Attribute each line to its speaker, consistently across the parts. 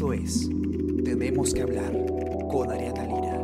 Speaker 1: Esto es Tenemos que hablar con Ariana Lira.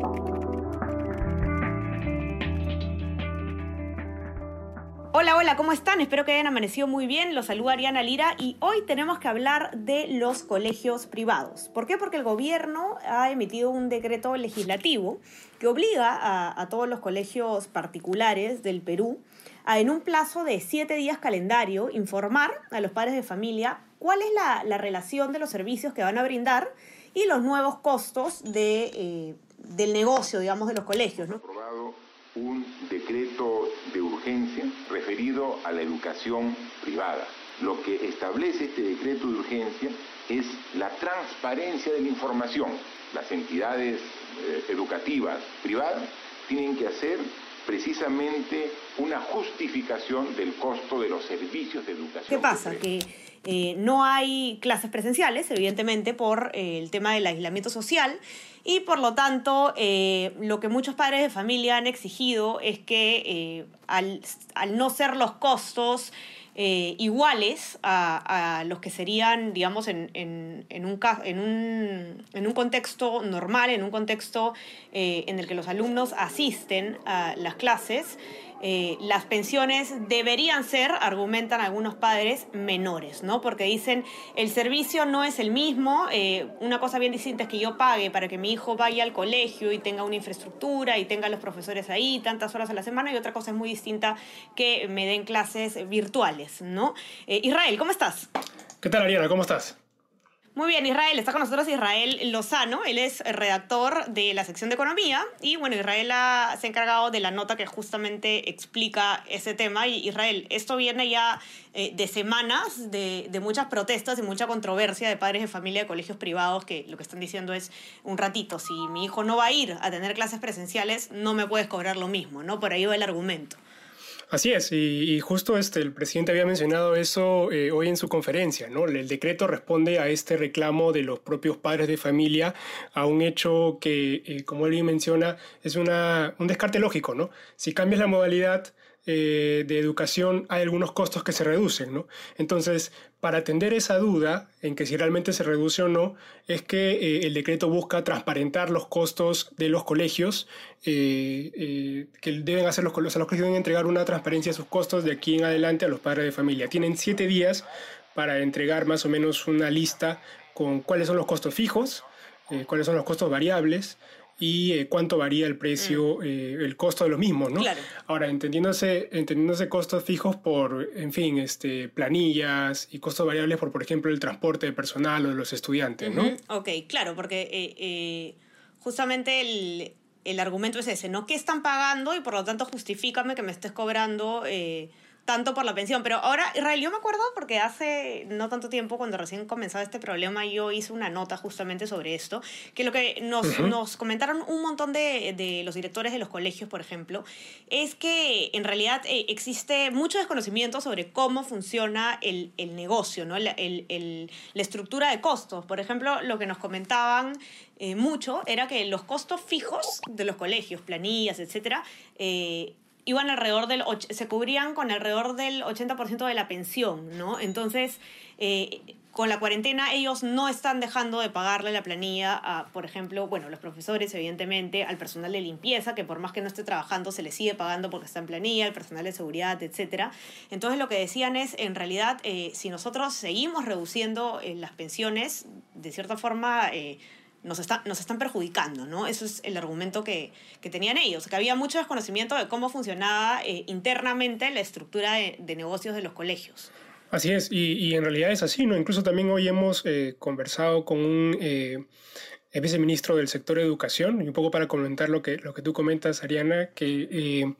Speaker 2: Hola, hola, ¿cómo están? Espero que hayan amanecido muy bien. Los saluda Ariana Lira y hoy tenemos que hablar de los colegios privados. ¿Por qué? Porque el gobierno ha emitido un decreto legislativo que obliga a, a todos los colegios particulares del Perú a en un plazo de siete días calendario informar a los padres de familia cuál es la, la relación de los servicios que van a brindar y los nuevos costos de, eh, del negocio, digamos, de los colegios. ¿no?
Speaker 3: aprobado un decreto de urgencia referido a la educación privada. Lo que establece este decreto de urgencia es la transparencia de la información. Las entidades eh, educativas privadas tienen que hacer precisamente una justificación del costo de los servicios de educación.
Speaker 2: ¿Qué pasa? Que eh, no hay clases presenciales, evidentemente, por eh, el tema del aislamiento social. Y por lo tanto, eh, lo que muchos padres de familia han exigido es que al, no ser los costos iguales a, los que serían, digamos, en, un, contexto normal, en un contexto en el que los alumnos asisten a las clases, eh, las pensiones deberían ser, argumentan algunos padres, menores, ¿no? Porque dicen, el servicio no es el mismo, eh, una cosa bien distinta es que yo pague para que mi hijo vaya al colegio y tenga una infraestructura y tenga los profesores ahí tantas horas a la semana, y otra cosa es muy distinta que me den clases virtuales, ¿no? Eh, Israel, ¿cómo estás?
Speaker 4: ¿Qué tal, Ariana? ¿Cómo estás?
Speaker 2: Muy bien, Israel. Está con nosotros Israel Lozano. Él es redactor de la sección de economía. Y bueno, Israel ha- se ha encargado de la nota que justamente explica ese tema. Y Israel, esto viene ya eh, de semanas de, de muchas protestas y mucha controversia de padres de familia de colegios privados que lo que están diciendo es un ratito, si mi hijo no va a ir a tener clases presenciales, no me puedes cobrar lo mismo, ¿no? Por ahí va el argumento.
Speaker 4: Así es, y, y justo este, el presidente había mencionado eso eh, hoy en su conferencia, ¿no? El decreto responde a este reclamo de los propios padres de familia, a un hecho que, eh, como él menciona, es una, un descarte lógico, ¿no? Si cambias la modalidad eh, de educación, hay algunos costos que se reducen, ¿no? Entonces, para atender esa duda en que si realmente se reduce o no, es que eh, el decreto busca transparentar los costos de los colegios, eh, que deben hacer los, colegios, o sea, los colegios deben entregar una transparencia de sus costos de aquí en adelante a los padres de familia. Tienen siete días para entregar más o menos una lista con cuáles son los costos fijos, cuáles son los costos variables y eh, cuánto varía el precio, eh, el costo de los mismos, ¿no?
Speaker 2: Claro.
Speaker 4: Ahora, entendiéndose, entendiéndose costos fijos por, en fin, este, planillas y costos variables por, por ejemplo, el transporte de personal o de los estudiantes, ¿no?
Speaker 2: Ujú, Ok, claro, porque eh, justamente el, el argumento es ese, ¿no? ¿Qué están pagando? Y por lo tanto justifícame que me estés cobrando tanto por la pensión. Pero ahora, Israel, yo me acuerdo porque hace no tanto tiempo, cuando recién comenzaba este problema, yo hice una nota justamente sobre esto, que lo que nos, nos comentaron un montón de, de los directores de los colegios, por ejemplo, es que en realidad eh, existe mucho desconocimiento sobre cómo funciona el, el negocio, ¿no? La, el- el- la estructura de costos. Por ejemplo, lo que nos comentaban eh, mucho era que los costos fijos de los colegios, planillas, etcétera, eh, iban alrededor del, se cubrían con alrededor del 80% de la pensión, ¿no? Entonces, eh, con la cuarentena ellos no están dejando de pagarle la planilla a, por ejemplo, bueno, los profesores, evidentemente, al personal de limpieza, que por más que no esté trabajando, se le sigue pagando porque está en planilla, al personal de seguridad, etcétera. Entonces, lo que decían es, en realidad, eh, si nosotros seguimos reduciendo eh, las pensiones, de cierta forma... nos, está, nos están perjudicando, ¿no? Eso es el argumento que, que tenían ellos, que había mucho desconocimiento de cómo funcionaba eh, internamente la estructura de, de negocios de los colegios.
Speaker 4: Así es, y, y en realidad es así, ¿no? Incluso también hoy hemos eh, conversado con un eh, viceministro del sector educación, y un poco para comentar lo que, lo que tú comentas, Ariana, que eh,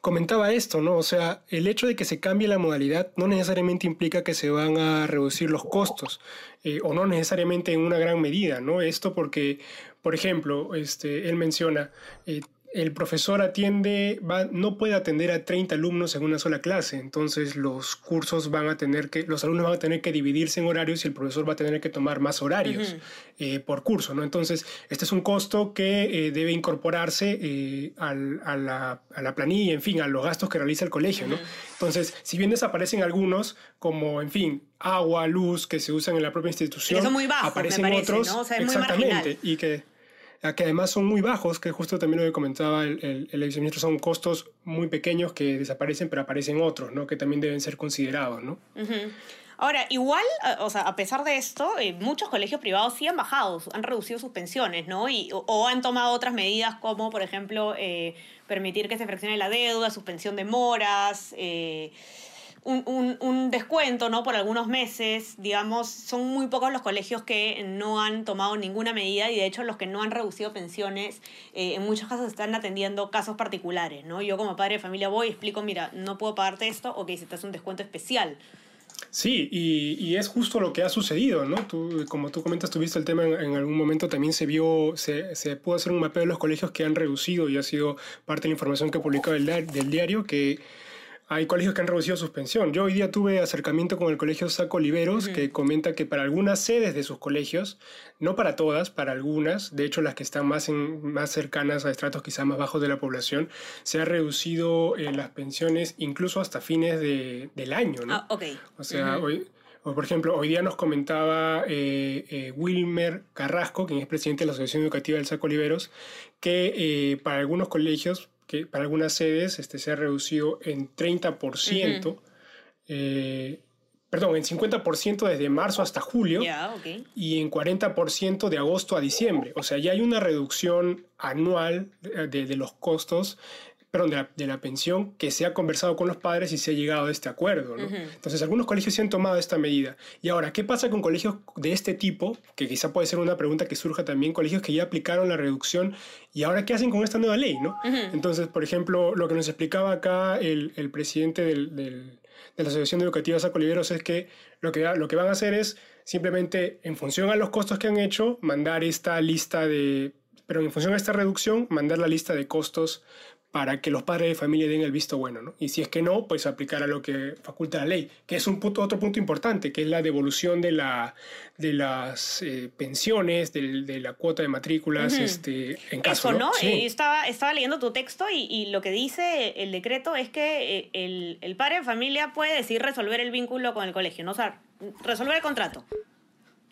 Speaker 4: comentaba esto, ¿no? O sea, el hecho de que se cambie la modalidad no necesariamente implica que se van a reducir los costos, eh, o no necesariamente en una gran medida, ¿no? Esto porque, por ejemplo, este, él menciona, eh, el profesor atiende, va, no puede atender a 30 alumnos en una sola clase, entonces los cursos van a tener que, los alumnos van a tener que dividirse en horarios y el profesor va a tener que tomar más horarios eh, por curso, ¿no? Entonces, este es un costo que eh, debe incorporarse eh, al, a, la, a, la, planilla, en fin, a los gastos que realiza el colegio, ¿no? Entonces, si bien desaparecen algunos, como, en fin, agua, luz, que se usan en la propia institución,
Speaker 2: son muy bajos,
Speaker 4: aparecen
Speaker 2: me parece,
Speaker 4: otros,
Speaker 2: ¿no? o sea, es
Speaker 4: exactamente,
Speaker 2: muy
Speaker 4: y que que además son muy bajos, que justo también lo que comentaba el, el, el viceministro, son costos muy pequeños que desaparecen, pero aparecen otros, ¿no? Que también deben ser considerados, ¿no?
Speaker 2: Ahora, igual, o sea, a pesar de esto, eh, muchos colegios privados sí han bajado, han reducido sus pensiones, ¿no? Y, o, han tomado otras medidas como, por ejemplo, eh, permitir que se fraccione la deuda, suspensión de moras, eh, un, un, un, descuento ¿no? por algunos meses, digamos, son muy pocos los colegios que no han tomado ninguna medida y de hecho los que no han reducido pensiones eh, en muchos casos están atendiendo casos particulares. ¿no? Yo como padre de familia voy y explico, mira, no puedo pagarte esto, ok, si te un descuento especial.
Speaker 4: Sí, y, y, es justo lo que ha sucedido, ¿no? Tú, como tú comentas, tuviste el tema en, en, algún momento, también se vio, se, se pudo hacer un mapeo de los colegios que han reducido y ha sido parte de la información que publicaba el, del diario, que hay colegios que han reducido suspensión. Yo hoy día tuve acercamiento con el colegio Saco Oliveros, uh -huh. que comenta que para algunas sedes de sus colegios, no para todas, para algunas, de hecho las que están más, en, más cercanas a estratos quizás más bajos de la población, se ha reducido eh, las pensiones incluso hasta fines de, del año. ¿no?
Speaker 2: Ah.
Speaker 4: O sea, uh -huh. hoy, o por ejemplo, hoy día nos comentaba eh, eh, Wilmer Carrasco, quien es presidente de la Asociación Educativa del Saco Oliveros, que eh, para algunos colegios que para algunas sedes este, se ha reducido en 30%, uh -huh. eh, perdón, en 50% desde marzo hasta julio
Speaker 2: yeah, okay.
Speaker 4: y en 40% de agosto a diciembre. O sea, ya hay una reducción anual de, de, de los costos perdón, de la, de la, pensión que se ha conversado con los padres y se ha llegado a este acuerdo. ¿no? Uh -huh. Entonces, algunos colegios se han tomado esta medida. Y ahora, ¿qué pasa con colegios de este tipo? Que quizá puede ser una pregunta que surja también, colegios que ya aplicaron la reducción y ahora, ¿qué hacen con esta nueva ley? ¿no? Uh -huh. Entonces, por ejemplo, lo que nos explicaba acá el, el presidente del, del, de la Asociación Educativa Saco Oliveros es que lo, que lo que van a hacer es simplemente, en función a los costos que han hecho, mandar esta lista de pero en función a esta reducción, mandar la lista de costos para que los padres de familia den el visto bueno, ¿no? Y si es que no, pues aplicar a lo que faculta la ley, que es un punto, otro punto importante, que es la devolución de, la, de las eh, pensiones, de, de, la cuota de matrículas, uh -huh. este, en caso,
Speaker 2: Eso,
Speaker 4: ¿no?
Speaker 2: ¿no? Sí. Eh, estaba, estaba leyendo tu texto y, y, lo que dice el decreto es que eh, el, el padre de familia puede decidir resolver el vínculo con el colegio, ¿no? O sea, resolver el contrato.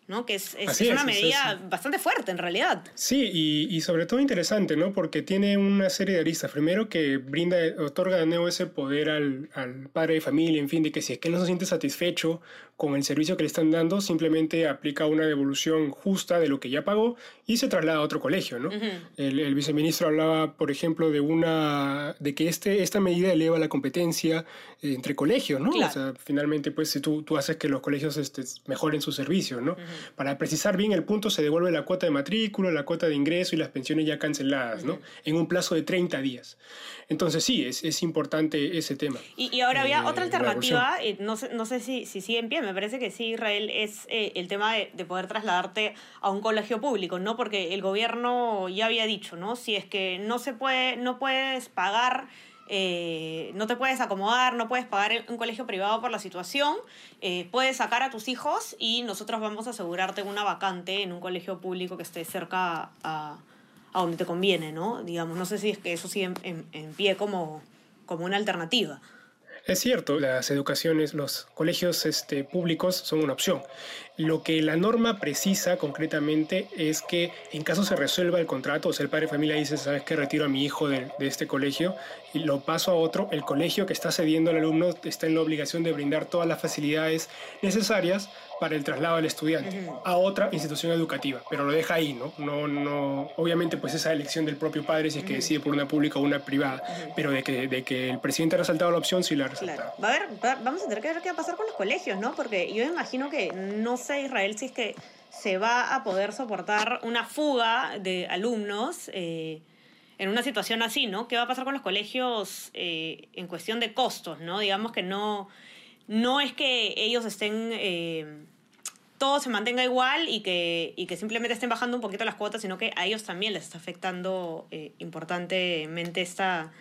Speaker 2: ¿No? Que es, es, es una es, medida bastante fuerte en realidad.
Speaker 4: Sí, y, y, sobre todo interesante, ¿no? Porque tiene una serie de aristas. Primero que brinda, otorga de nuevo ese poder al, al, padre de familia, en fin, de que si es que no se siente satisfecho con el servicio que le están dando, simplemente aplica una devolución justa de lo que ya pagó y se traslada a otro colegio, ¿no? Uh -huh. el, el, viceministro hablaba, por ejemplo, de una de que este, esta medida eleva la competencia entre colegios, ¿no?
Speaker 2: Claro.
Speaker 4: O sea, finalmente, pues, si tú, tú haces que los colegios este, mejoren su servicio, ¿no? Uh -huh. Para precisar bien el punto, se devuelve la cuota de matrícula, la cuota de ingreso y las pensiones ya canceladas, ¿no? En un plazo de 30 días. Entonces, sí, es, es importante ese tema.
Speaker 2: Y, y ahora había eh, otra alternativa, eh, no sé, no sé si, si sigue en pie, me parece que sí, Israel, es eh, el tema de, de, poder trasladarte a un colegio público, ¿no? Porque el gobierno ya había dicho, ¿no? Si es que no se puede, no puedes pagar eh, no te puedes acomodar, no puedes pagar un colegio privado por la situación, eh, puedes sacar a tus hijos y nosotros vamos a asegurarte una vacante en un colegio público que esté cerca a, a donde te conviene, ¿no? Digamos, no sé si es que eso sigue en, en, en pie como, como una alternativa.
Speaker 4: Es cierto, las educaciones, los colegios este, públicos son una opción. Lo que la norma precisa concretamente es que en caso se resuelva el contrato, o sea, el padre de familia dice, sabes que retiro a mi hijo de, de, este colegio y lo paso a otro, el colegio que está cediendo al alumno está en la obligación de brindar todas las facilidades necesarias para el traslado del estudiante a otra institución educativa, pero lo deja ahí, ¿no? No, no, obviamente pues esa elección del propio padre si es que decide por una pública o una privada, pero de que, de que el presidente ha resaltado la opción, sí la ha resaltado.
Speaker 2: Claro. Va a ver, va, vamos a tener que ver qué va a pasar con los colegios, ¿no? Porque yo imagino que no sé, Israel, si es que se va a poder soportar una fuga de alumnos eh, en una situación así, ¿no? ¿Qué va a pasar con los colegios eh, en cuestión de costos, ¿no? Digamos que no, no es que ellos estén... Eh, todo se mantenga igual y que, y que simplemente estén bajando un poquito las cuotas, sino que a ellos también les está afectando eh, importantemente esta,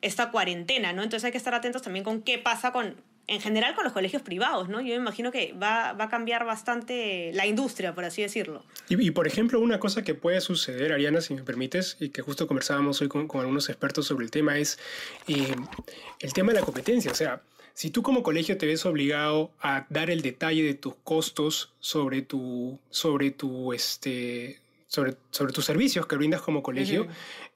Speaker 2: esta cuarentena, ¿no? Entonces hay que estar atentos también con qué pasa con, en general con los colegios privados, ¿no? Yo me imagino que va, va a cambiar bastante la industria, por así decirlo.
Speaker 4: Y, por ejemplo, una cosa que puede suceder, Ariana, si me permites, y que justo conversábamos hoy con, con algunos expertos sobre el tema, es eh, el tema de la competencia. O sea, si tú como colegio te ves obligado a dar el detalle de tus costos sobre tu, sobre tu, este, sobre, sobre tus servicios que brindas como colegio,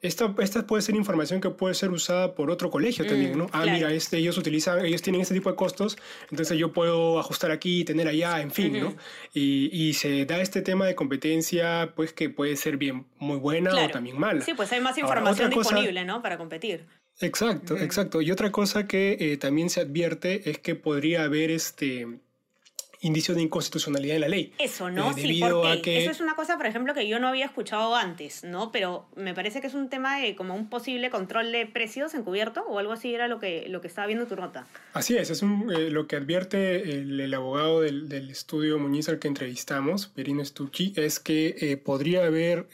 Speaker 4: esta, esta puede ser información que puede ser usada por otro colegio también, ¿no? Ah, mira, este, ellos utilizan, ellos tienen este tipo de costos, entonces yo puedo ajustar aquí, tener allá, en fin, ¿no? Y, y, se da este tema de competencia, pues que puede ser bien muy buena o también mala.
Speaker 2: Sí, pues hay más información disponible, ¿no? Para competir.
Speaker 4: Exacto, exacto. Y otra cosa que eh, también se advierte es que podría haber este indicio de inconstitucionalidad en la ley.
Speaker 2: Eso, ¿no? Eh, sí, porque eso es una cosa, por ejemplo, que yo no había escuchado antes, ¿no? Pero me parece que es un tema de como un posible control de precios encubierto o algo así era lo que, lo que estaba viendo tu nota.
Speaker 4: Así es, es eh, lo que advierte el, abogado del, del, estudio Muñiz al que entrevistamos, Perino Stucci, es que eh, podría haber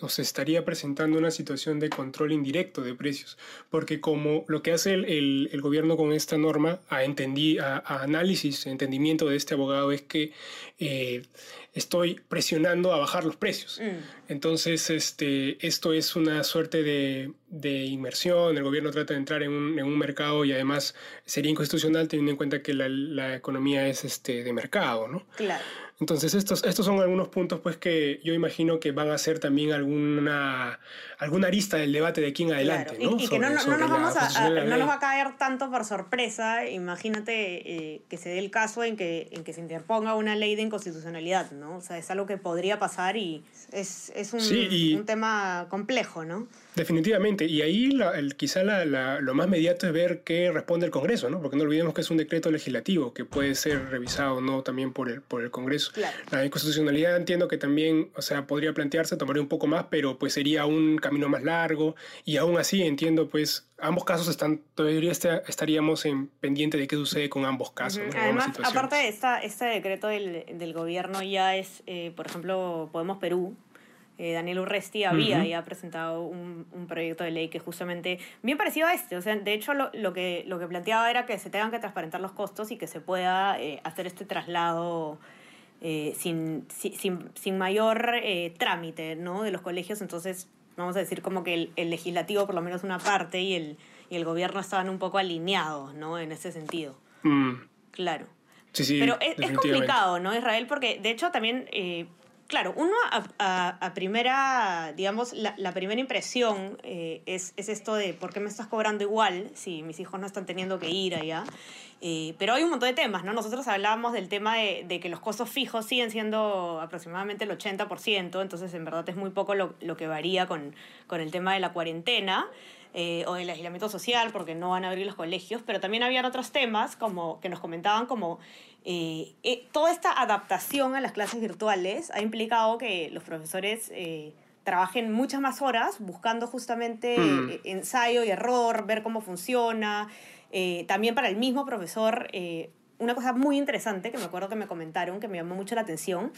Speaker 4: o se estaría presentando una situación de control indirecto de precios, porque como lo que hace el, el, gobierno con esta norma, a, entendí, a, a análisis, entendimiento de este abogado, es que eh, estoy presionando a bajar los precios. Mm. Entonces, este, esto es una suerte de, de, inmersión, el gobierno trata de entrar en un, en un, mercado y además sería inconstitucional teniendo en cuenta que la, la economía es este, de mercado, ¿no?
Speaker 2: Claro.
Speaker 4: Entonces, estos, estos son algunos puntos pues, que yo imagino que van a ser también alguna, alguna arista del debate de aquí en adelante.
Speaker 2: ¿no? Y, que no, nos vamos a, no nos va a caer tanto por sorpresa. Imagínate eh, que se dé el caso en que, en que se interponga una ley de inconstitucionalidad, ¿no? O sea, es algo que podría pasar y es, es un, un tema complejo, ¿no?
Speaker 4: Definitivamente, y ahí la, el, quizá la, la, lo más mediato es ver qué responde el Congreso, ¿no? Porque no olvidemos que es un decreto legislativo que puede ser revisado no también por el, por el Congreso. La inconstitucionalidad entiendo que también, o sea, podría plantearse, tomaría un poco más, pero pues sería un camino más largo y aún así entiendo pues ambos casos están, todavía estaríamos en pendiente de qué sucede con ambos casos.
Speaker 2: Además, aparte de esta, este decreto del, del gobierno ya es, eh, por ejemplo, Podemos Perú, eh, Daniel Urresti había ya presentado un, un, proyecto de ley que justamente bien parecido a este. O sea, de hecho, lo, lo, que, lo que planteaba era que se tengan que transparentar los costos y que se pueda eh, hacer este traslado eh, sin, sin, sin, mayor trámite ¿no? de los colegios. Entonces, vamos a decir como que el, el, legislativo, por lo menos una parte, y el, y el gobierno estaban un poco alineados ¿no? en ese sentido.
Speaker 4: Mm.
Speaker 2: Claro.
Speaker 4: Sí, sí,
Speaker 2: Pero es, es, complicado, ¿no, Israel? Porque de hecho también Claro, uno a, primera, digamos, la, primera impresión eh, es, esto de por qué me estás cobrando igual si mis hijos no están teniendo que ir allá. Eh, pero hay un montón de temas, ¿no? Nosotros hablábamos del tema de, que los costos fijos siguen siendo aproximadamente el 80%, entonces en verdad es muy poco lo, que varía con, con el tema de la cuarentena. Eh, o del aislamiento social, porque no van a abrir los colegios, pero también habían otros temas como, que nos comentaban como eh, eh, toda esta adaptación a las clases virtuales ha implicado que los profesores trabajen muchas más horas buscando justamente mm. ensayo y error, ver cómo funciona. también para el mismo profesor una cosa muy interesante que me acuerdo que me comentaron, que me llamó mucho la atención,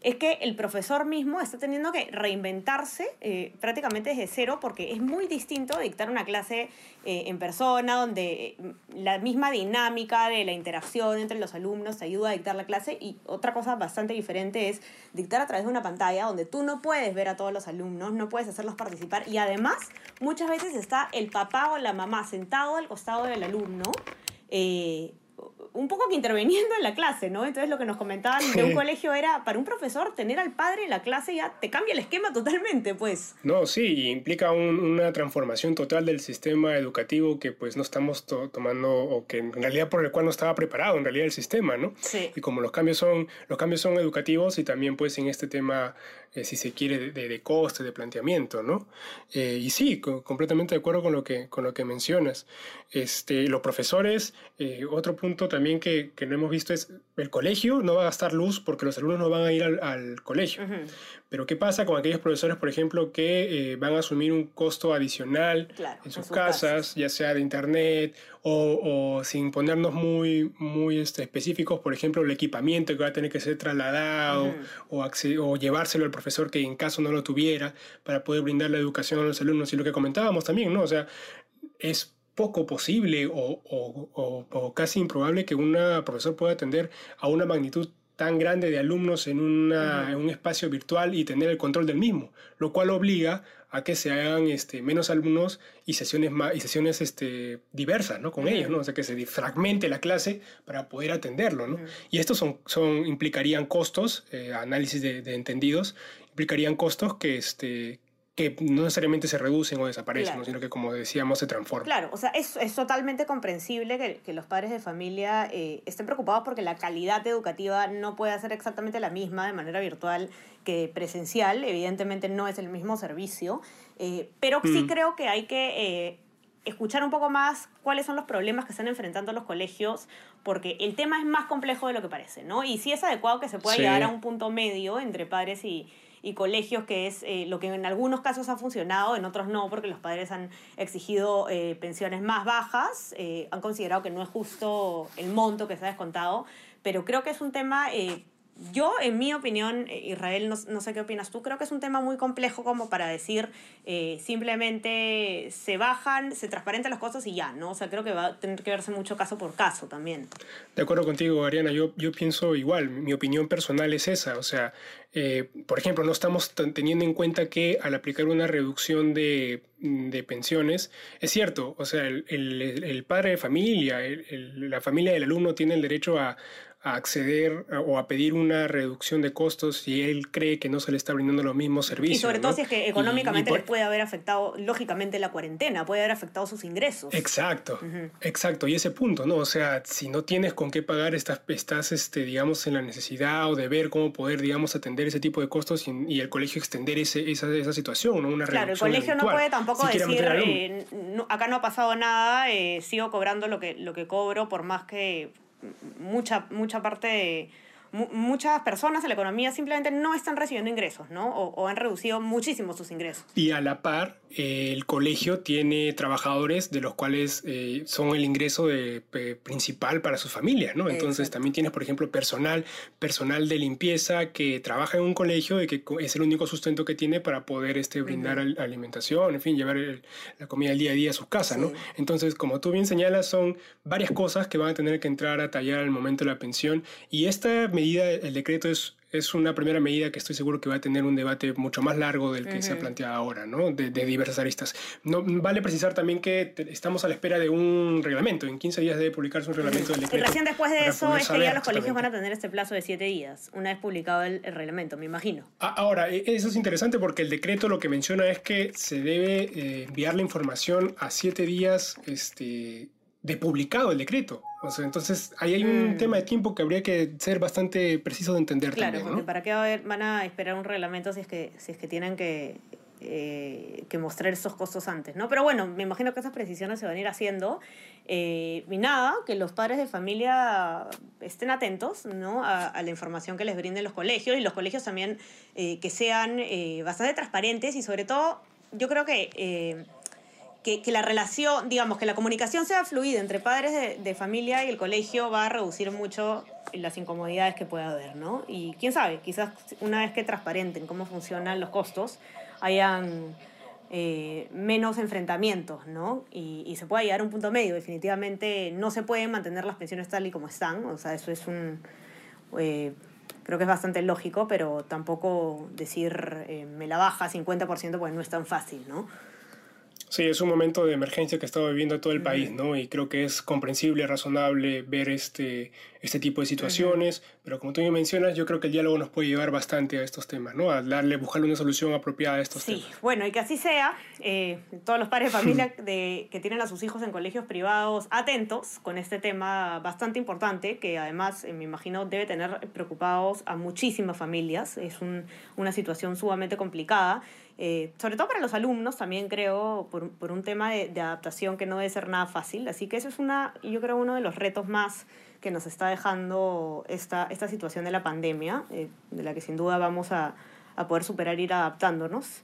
Speaker 2: es que el profesor mismo está teniendo que reinventarse eh, prácticamente desde cero porque es muy distinto dictar una clase eh, en persona, donde eh, la misma dinámica de la interacción entre los alumnos te ayuda a dictar la clase y otra cosa bastante diferente es dictar a través de una pantalla donde tú no puedes ver a todos los alumnos, no puedes hacerlos participar y además muchas veces está el papá o la mamá sentado al costado del alumno. Un poco que interviniendo en la clase, ¿no? Entonces lo que nos comentaban de un colegio era, para un profesor, tener al padre en la clase ya te cambia el esquema totalmente, pues.
Speaker 4: No, sí, implica una transformación total del sistema educativo que pues no estamos tomando, o que en realidad por el cual no estaba preparado, en realidad el sistema, ¿no?
Speaker 2: Sí.
Speaker 4: Y como los cambios son, los cambios son educativos y también pues en este tema eh, si se quiere, de, de, coste, de planteamiento, ¿no? Eh, y sí, completamente de acuerdo con lo que, con lo que mencionas. Este, los profesores, eh, otro punto también que, que, no hemos visto es el colegio no va a gastar luz porque los alumnos no van a ir al, al colegio. Pero ¿qué pasa con aquellos profesores, por ejemplo, que van a asumir un costo adicional en sus, casas, ya sea de internet o, o, sin ponernos muy, muy este, específicos, por ejemplo, el equipamiento que va a tener que ser trasladado o, o llevárselo al profesor que en caso no lo tuviera, para poder brindar la educación a los alumnos. Y lo que comentábamos también, ¿no? O sea, es poco posible o, o, casi improbable que un profesor pueda atender a una magnitud tan grande de alumnos en, una, en, un espacio virtual y tener el control del mismo, lo cual obliga a que se hagan este, menos alumnos y sesiones, más, y sesiones este, diversas ¿no? con ellos, ¿no? o sea, que se fragmente la clase para poder atenderlo. ¿no? Y estos son, son, implicarían costos, eh, análisis de, de, entendidos, implicarían costos que, este, que no necesariamente se reducen o desaparecen, sino que, como decíamos, se transforman.
Speaker 2: Claro, o sea, es, es totalmente comprensible que, que, los padres de familia eh, estén preocupados porque la calidad educativa no puede ser exactamente la misma de manera virtual que presencial. Evidentemente no es el mismo servicio, eh, pero sí mm. creo que hay que... Eh, escuchar un poco más cuáles son los problemas que están enfrentando los colegios, porque el tema es más complejo de lo que parece, ¿no? Y sí es adecuado que se pueda llegar a un punto medio entre padres y, y colegios, que es eh, lo que en algunos casos ha funcionado, en otros no, porque los padres han exigido eh, pensiones más bajas, eh, han considerado que no es justo el monto que se ha descontado, pero creo que es un tema yo, en mi opinión, eh, Israel, no, no, sé qué opinas tú, creo que es un tema muy complejo como para decir eh, simplemente se bajan, se transparentan los costos y ya, ¿no? O sea, creo que va a tener que verse mucho caso por caso también.
Speaker 4: De acuerdo contigo, Ariana, yo, yo pienso igual, mi opinión personal es esa, o sea, eh, por ejemplo, no estamos teniendo en cuenta que al aplicar una reducción de, de pensiones, es cierto, o sea, el, el, padre de familia, la familia del alumno tiene el derecho a, a acceder o a pedir una reducción de costos si él cree que no se le está brindando los mismos servicios.
Speaker 2: Y sobre todo si es que económicamente le puede haber afectado, lógicamente, la cuarentena, puede haber afectado sus ingresos.
Speaker 4: Exacto, exacto. Y ese punto, ¿no? O sea, si no tienes con qué pagar, estás, estás este, digamos, en la necesidad o de ver cómo poder, digamos, atender ese tipo de costos y, el colegio extender ese, esa, esa situación, ¿no? Una
Speaker 2: claro, el colegio no puede tampoco decir, eh, acá no ha pasado nada, eh, sigo cobrando lo que, lo que cobro por más que mucha, mucha parte muchas personas en la economía simplemente no están recibiendo ingresos, ¿no? O, han reducido muchísimo sus ingresos.
Speaker 4: Y a la par, eh, el colegio tiene trabajadores de los cuales eh, son el ingreso de, principal para sus familias, ¿no? Entonces también tienes, por ejemplo, personal, personal de limpieza que trabaja en un colegio y que es el único sustento que tiene para poder este, brindar alimentación, en fin, llevar la comida al día a día a sus casas, ¿no? Entonces, como tú bien señalas, son varias cosas que van a tener que entrar a tallar al momento de la pensión y esta medida, el decreto es, es una primera medida que estoy seguro que va a tener un debate mucho más largo del que se ha planteado ahora, ¿no? De, diversas aristas. No, vale precisar también que estamos a la espera de un reglamento. En 15 días debe publicarse un reglamento del decreto.
Speaker 2: Y recién después de eso es que ya los colegios van a tener este plazo de 7 días, una vez publicado el, reglamento, me imagino.
Speaker 4: Ahora, e, eso es interesante porque el decreto lo que menciona es que se debe eh, enviar la información a 7 días este, de publicado el decreto. O sea, entonces ahí hay un mm. tema de tiempo que habría que ser bastante preciso de entender
Speaker 2: claro,
Speaker 4: también.
Speaker 2: ¿para qué van a esperar un reglamento si es que, si es que tienen que, eh, que mostrar esos costos antes, ¿no? Pero bueno, me imagino que esas precisiones se van a ir haciendo. Eh, y nada, que los padres de familia estén atentos ¿no? a, la información que les brinden los colegios y los colegios también eh, que sean bastante transparentes y sobre todo, yo creo que que, la relación, digamos, que la comunicación sea fluida entre padres de, de, familia y el colegio va a reducir mucho las incomodidades que pueda haber, ¿no? Y quién sabe, quizás una vez que transparenten cómo funcionan los costos, hayan eh, menos enfrentamientos, ¿no? Y, y, se pueda llegar a un punto medio. Definitivamente no se pueden mantener las pensiones tal y como están, o sea, eso es un... Eh, creo que es bastante lógico, pero tampoco decir eh, me la baja 50% pues no es tan fácil, ¿no?
Speaker 4: Sí, es un momento de emergencia que estado viviendo todo el país, ¿no? Y creo que es comprensible, razonable ver este, este tipo de situaciones, pero como tú me mencionas, yo creo que el diálogo nos puede llevar bastante a estos temas, ¿no? A darle, buscarle una solución apropiada a estos temas.
Speaker 2: Sí, bueno, y que así sea, eh, todos los padres de familia de, que tienen a sus hijos en colegios privados atentos con este tema bastante importante, que además eh, me imagino debe tener preocupados a muchísimas familias, es un, una situación sumamente complicada. Eh, sobre todo para los alumnos también creo, por, por un tema de, de, adaptación que no debe ser nada fácil. Así que eso es una, yo creo uno de los retos más que nos está dejando esta, esta situación de la pandemia, eh, de la que sin duda vamos a, a, poder superar ir adaptándonos.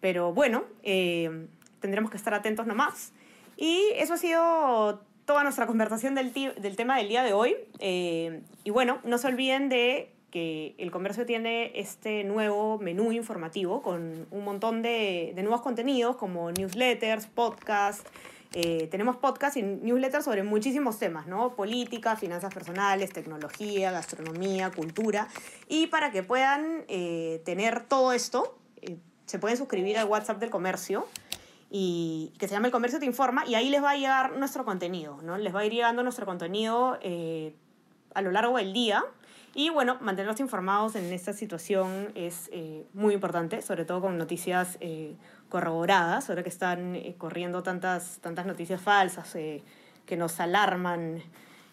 Speaker 2: Pero bueno, eh, tendremos que estar atentos nomás. Y eso ha sido toda nuestra conversación del, del tema del día de hoy. Eh, y bueno, no se olviden de que el comercio tiene este nuevo menú informativo con un montón de, de nuevos contenidos como newsletters, podcasts. Eh, tenemos podcasts y newsletters sobre muchísimos temas, ¿no? Política, finanzas personales, tecnología, gastronomía, cultura. Y para que puedan eh, tener todo esto, eh, se pueden suscribir al WhatsApp del comercio y que se llama El Comercio Te Informa y ahí les va a llegar nuestro contenido, ¿no? Les va a ir llegando nuestro contenido a lo largo del día y bueno, mantenerlos informados en esta situación es eh, muy importante, sobre todo con noticias eh, corroboradas, ahora que están eh, corriendo tantas, tantas noticias falsas eh, que nos alarman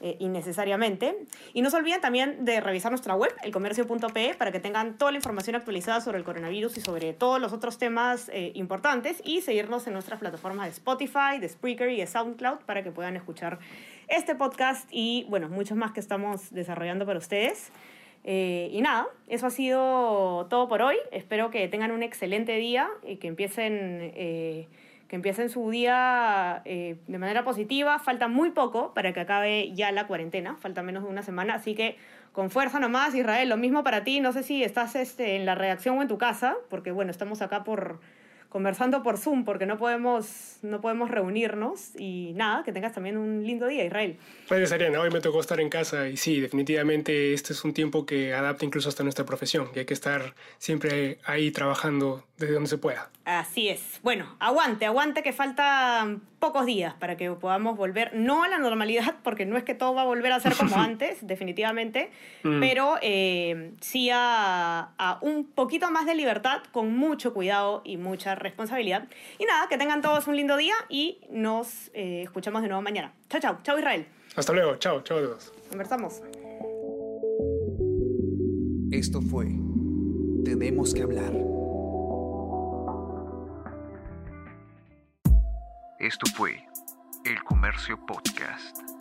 Speaker 2: eh, innecesariamente. Y no se olviden también de revisar nuestra web, elcomercio.pe, para que tengan toda la información actualizada sobre el coronavirus y sobre todos los otros temas eh, importantes y seguirnos en nuestras plataformas de Spotify, de Spreaker y de SoundCloud para que puedan escuchar este podcast y, bueno, muchos más que estamos desarrollando para ustedes. Eh, y nada, eso ha sido todo por hoy. Espero que tengan un excelente día y que empiecen, eh, que empiecen su día eh, de manera positiva. Falta muy poco para que acabe ya la cuarentena, falta menos de una semana, así que con fuerza nomás, Israel. Lo mismo para ti, no sé si estás este, en la redacción o en tu casa, porque bueno, estamos acá por conversando por Zoom porque no podemos, no podemos reunirnos y nada, que tengas también un lindo día, Israel.
Speaker 4: Gracias, Ariana. Hoy me tocó estar en casa y sí, definitivamente este es un tiempo que adapta incluso hasta nuestra profesión y hay que estar siempre ahí trabajando desde donde se pueda.
Speaker 2: Así es. Bueno, aguante, aguante que faltan pocos días para que podamos volver, no a la normalidad, porque no es que todo va a volver a ser como antes, definitivamente, mm. pero eh, sí a, a, un poquito más de libertad, con mucho cuidado y mucha responsabilidad. Y nada, que tengan todos un lindo día y nos eh, escuchamos de nuevo mañana. Chao, chao. Chao, Israel.
Speaker 4: Hasta luego. Chao, chao a todos.
Speaker 2: Conversamos.
Speaker 1: Esto fue Tenemos que hablar.
Speaker 5: Esto fue El Comercio Podcast.